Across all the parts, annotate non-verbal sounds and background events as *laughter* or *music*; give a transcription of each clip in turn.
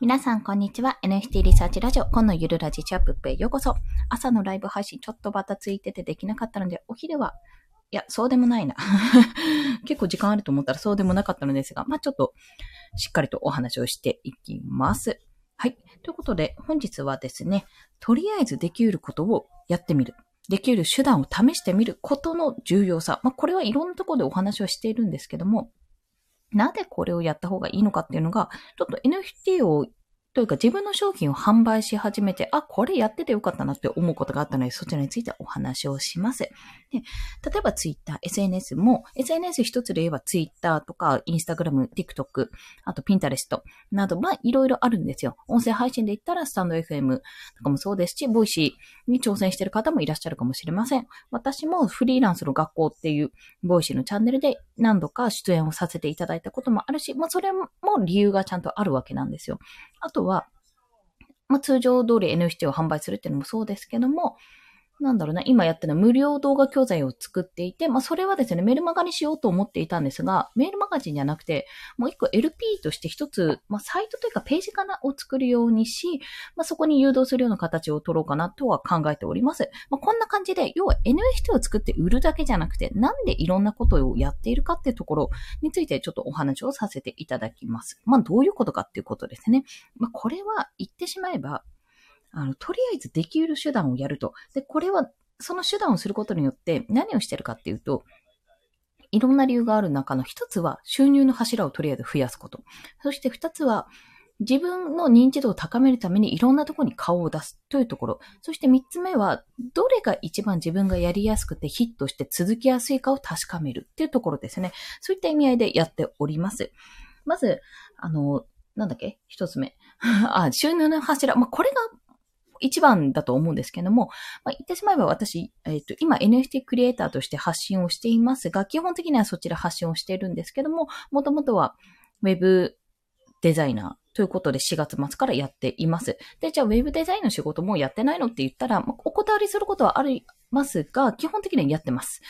皆さん、こんにちは。NFT リサーチラジオ、今のゆるラジチャップへようこそ。朝のライブ配信ちょっとバタついててできなかったので、お昼は、いや、そうでもないな。*laughs* 結構時間あると思ったらそうでもなかったのですが、まあちょっと、しっかりとお話をしていきます。はい。ということで、本日はですね、とりあえずできることをやってみる。できる手段を試してみることの重要さ。まあこれはいろんなところでお話をしているんですけども、なぜこれをやった方がいいのかっていうのが、ちょっと NFT をというか自分の商品を販売し始めて、あ、これやっててよかったなって思うことがあったので、そちらについてお話をします。で例えば Twitter、SNS も、SNS 一つで言えば Twitter とか Instagram、TikTok、あと Pinterest など、まあいろいろあるんですよ。音声配信で言ったらスタンド FM とかもそうですし、 Voicy に挑戦してる方もいらっしゃるかもしれません。私もフリーランスの学校っていうVoicy のチャンネルで何度か出演をさせていただいたこともあるし、まあそれも理由がちゃんとあるわけなんですよ。あとは、まあ、通常通り NFT を販売するっていうのもそうですけども、なんだろうな、今やってるのは無料動画教材を作っていて、まあそれはですね、メルマガにしようと思っていたんですが、メールマガジンじゃなくて、もう一個 LP として一つ、まあサイトというかページかなを作るようにし、まあそこに誘導するような形を取ろうかなとは考えております。まあこんな感じで、要は NFT を作って売るだけじゃなくて、なんでいろんなことをやっているかっていうところについてちょっとお話をさせていただきます。まあどういうことかっていうことですね。まあこれは言ってしまえば、あの、とりあえずできる手段をやると。で、これは、その手段をすることによって何をしてるかっていうと、いろんな理由がある中の一つは収入の柱をとりあえず増やすこと。そして二つは自分の認知度を高めるためにいろんなところに顔を出すというところ。そして三つ目は、どれが一番自分がやりやすくてヒットして続きやすいかを確かめるっていうところですね。そういった意味合いでやっております。まず、あの、なんだっけ？一つ目。*laughs* あ、収入の柱。まあ、これが一番だと思うんですけども、まあ、言ってしまえば私、えっ、ー、と、今 NFT クリエイターとして発信をしていますが、基本的にはそちら発信をしているんですけども、もともとは Web デザイナーということで4月末からやっています。で、じゃあ Web デザインの仕事もやってないのって言ったら、お断りすることはありますが、基本的にはやってます。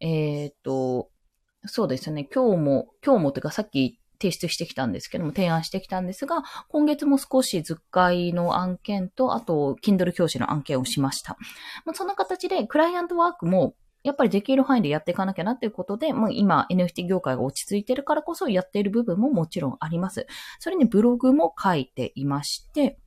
えっ、と、そうですね。今日も、今日もというかさっき提出してきたんですけども、提案してきたんですが、今月も少し図解の案件と、あと、Kindle 教師の案件をしました。まあ、そんな形で、クライアントワークも、やっぱりできる範囲でやっていかなきゃなっていうことで、もう今 NFT 業界が落ち着いてるからこそやっている部分ももちろんあります。それにブログも書いていまして、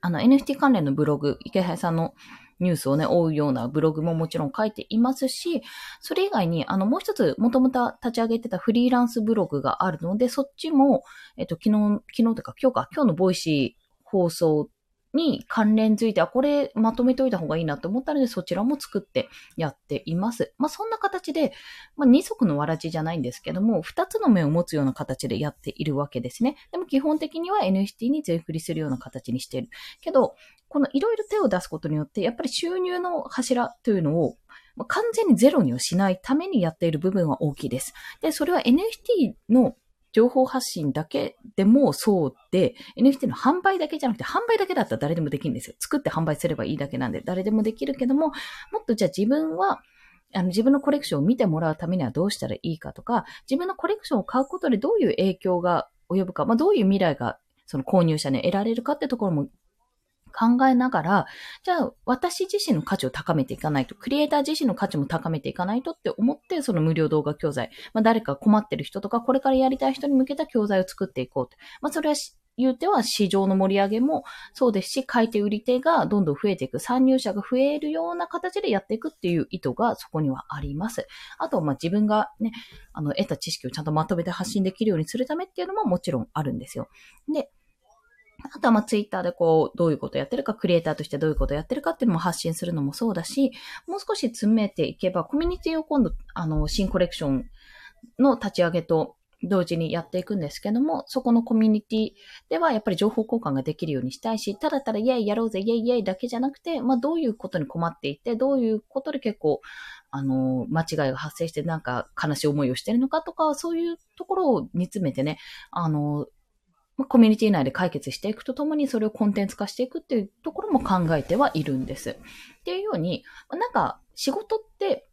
あの NFT 関連のブログ、池原さんのニュースをね、追うようなブログももちろん書いていますし、それ以外に、あの、もう一つ、もともと立ち上げてたフリーランスブログがあるので、そっちも、えっと、昨日、昨日というか今日か、今日の Voicy 放送に関連づいて、あ、これまとめておいた方がいいなと思ったので、そちらも作ってやっています。まあ、そんな形で、まあ、二足のわらじじゃないんですけども、二つの面を持つような形でやっているわけですね。でも基本的には NFT に全振りするような形にしている。けど、このいろいろ手を出すことによって、やっぱり収入の柱というのを、完全にゼロにはしないためにやっている部分は大きいです。で、それは NFT の情報発信だけでもそうで、NFT の販売だけじゃなくて、販売だけだったら誰でもできるんですよ。作って販売すればいいだけなんで、誰でもできるけども、もっとじゃあ自分は、あの自分のコレクションを見てもらうためにはどうしたらいいかとか、自分のコレクションを買うことでどういう影響が及ぶか、まあ、どういう未来がその購入者に得られるかってところも考えながら、じゃあ私自身の価値を高めていかないと、クリエイター自身の価値も高めていかないとって思って、その無料動画教材、まあ、誰か困ってる人とか、これからやりたい人に向けた教材を作っていこうと。まあ、それは言うては市場の盛り上げもそうですし、買い手売り手がどんどん増えていく、参入者が増えるような形でやっていくっていう意図がそこにはあります。あと、ま、自分がね、あの、得た知識をちゃんとまとめて発信できるようにするためっていうのももちろんあるんですよ。で、あとはまあツイッターでこう、どういうことやってるか、クリエイターとしてどういうことやってるかっていうのも発信するのもそうだし、もう少し詰めていけば、コミュニティを今度、あの、新コレクションの立ち上げと同時にやっていくんですけども、そこのコミュニティではやっぱり情報交換ができるようにしたいし、ただただイェイやろうぜ、イェイイェイだけじゃなくて、まあどういうことに困っていて、どういうことで結構、あの、間違いが発生してなんか悲しい思いをしてるのかとか、そういうところを煮詰めてね、あの、まあ、コミュニティ内で解決していくとともにそれをコンテンツ化していくっていうところも考えてはいるんです。っていうように、なんか仕事って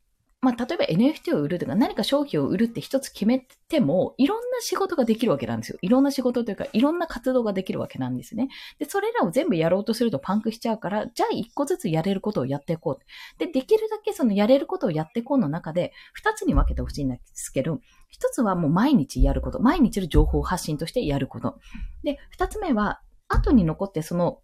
まあ、例えば NFT を売るとか何か商品を売るって一つ決めても、いろんな仕事ができるわけなんですよ。いろんな仕事というか、いろんな活動ができるわけなんですね。で、それらを全部やろうとするとパンクしちゃうから、じゃあ一個ずつやれることをやっていこう。で、できるだけそのやれることをやっていこうの中で、二つに分けてほしいんですけど、一つはもう毎日やること。毎日の情報発信としてやること。で、二つ目は、後に残ってその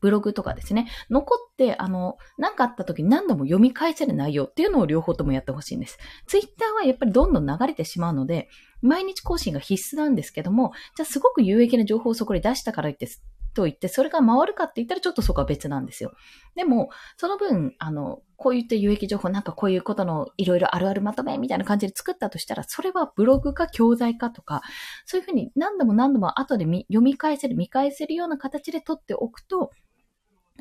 ブログとかですね、残って、あの、何かあった時に何度も読み返せる内容っていうのを両方ともやってほしいんです。ツイッターはやっぱりどんどん流れてしまうので、毎日更新が必須なんですけども、じゃあすごく有益な情報をそこで出したからって、と言って、それが回るかって言ったらちょっとそこは別なんですよ。でも、その分、あの、こういった有益情報、なんかこういうことのいろいろあるあるまとめみたいな感じで作ったとしたら、それはブログか教材かとか、そういうふうに何度も何度も後で読み返せる、見返せるような形で取っておくと、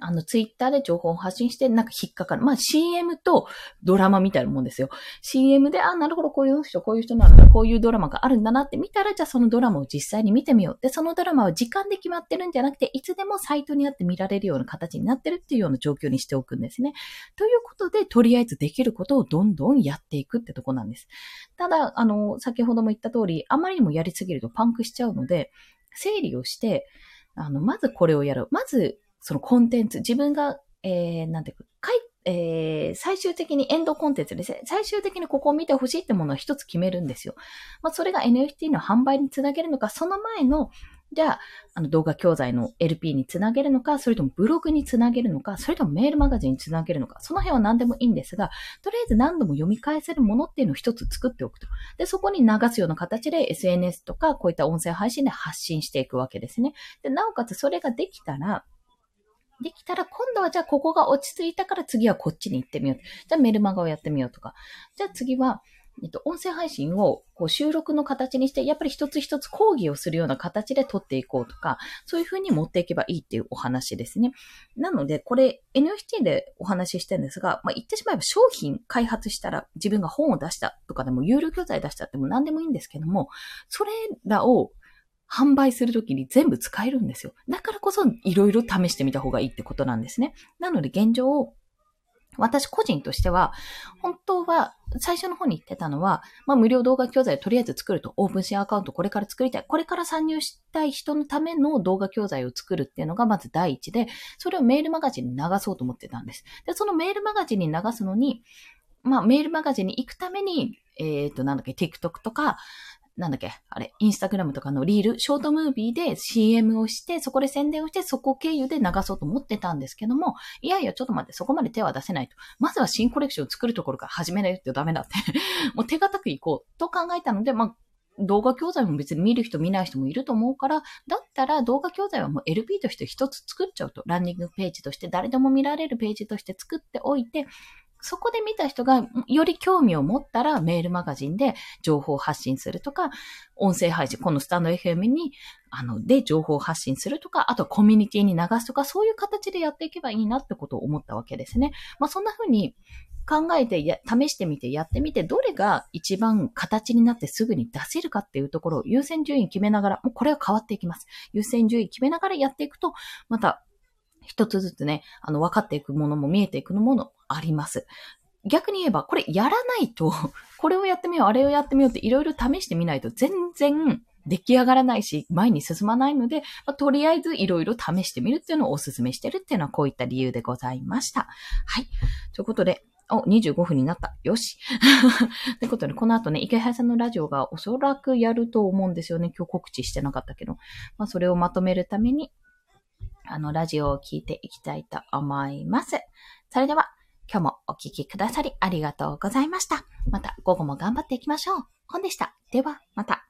あの、ツイッターで情報を発信して、なんか引っかかる。まあ、CM とドラマみたいなもんですよ。CM で、あ、なるほど、こういう人、こういう人なんだ、こういうドラマがあるんだなって見たら、じゃあそのドラマを実際に見てみよう。で、そのドラマは時間で決まってるんじゃなくて、いつでもサイトにあって見られるような形になってるっていうような状況にしておくんですね。ということで、とりあえずできることをどんどんやっていくってとこなんです。ただ、あの、先ほども言った通り、あまりにもやりすぎるとパンクしちゃうので、整理をして、あの、まずこれをやる。まず、そのコンテンツ、自分が、えー、なんていうか、かい、えー、最終的にエンドコンテンツですね。最終的にここを見てほしいってものを一つ決めるんですよ。まあ、それが NFT の販売につなげるのか、その前の、じゃあ、あの動画教材の LP につなげるのか、それともブログにつなげるのか、それともメールマガジンにつなげるのか、その辺は何でもいいんですが、とりあえず何度も読み返せるものっていうのを一つ作っておくと。で、そこに流すような形で SNS とかこういった音声配信で発信していくわけですね。で、なおかつそれができたら、できたら今度はじゃあここが落ち着いたから次はこっちに行ってみよう。じゃあメルマガをやってみようとか。じゃあ次は、えっと、音声配信をこう収録の形にして、やっぱり一つ一つ講義をするような形で撮っていこうとか、そういう風に持っていけばいいっていうお話ですね。なので、これ NFT でお話ししてるんですが、まあ、言ってしまえば商品開発したら自分が本を出したとかでも有料教材出したっても何でもいいんですけども、それらを販売するときに全部使えるんですよ。だからこそいろいろ試してみた方がいいってことなんですね。なので現状を、私個人としては、本当は最初の方に言ってたのは、まあ無料動画教材をとりあえず作ると、オープンシェアアカウントこれから作りたい。これから参入したい人のための動画教材を作るっていうのがまず第一で、それをメールマガジンに流そうと思ってたんです。で、そのメールマガジンに流すのに、まあメールマガジンに行くために、えっ、ー、と、なんだっけ、TikTok とか、なんだっけ、あれ、インスタグラムとかのリール、ショートムービーで CM をして、そこで宣伝をして、そこ経由で流そうと思ってたんですけども、いやいや、ちょっと待って、そこまで手は出せないと。まずは新コレクションを作るところから始めないとダメだって *laughs* もう手堅くいこうと考えたので、まあ、動画教材も別に見る人見ない人もいると思うから、だったら動画教材はもう LP として一つ作っちゃうと。ランニングページとして誰でも見られるページとして作っておいて、そこで見た人がより興味を持ったらメールマガジンで情報発信するとか、音声配信、このスタンド FM に、あの、で情報発信するとか、あとコミュニティに流すとか、そういう形でやっていけばいいなってことを思ったわけですね。まあそんな風に考えてや、試してみてやってみて、どれが一番形になってすぐに出せるかっていうところを優先順位決めながら、もうこれは変わっていきます。優先順位決めながらやっていくと、また一つずつね、あの、分かっていくものも見えていくものあります。逆に言えば、これやらないと、*laughs* これをやってみよう、あれをやってみようっていろいろ試してみないと全然出来上がらないし、前に進まないので、まあ、とりあえずいろいろ試してみるっていうのをお勧めしてるっていうのはこういった理由でございました。はい。ということで、お、25分になった。よし。*laughs* ということで、この後ね、池原さんのラジオがおそらくやると思うんですよね。今日告知してなかったけど。まあ、それをまとめるために、あの、ラジオを聞いていきたいと思います。それでは、今日もお聴きくださりありがとうございました。また午後も頑張っていきましょう。本でした。では、また。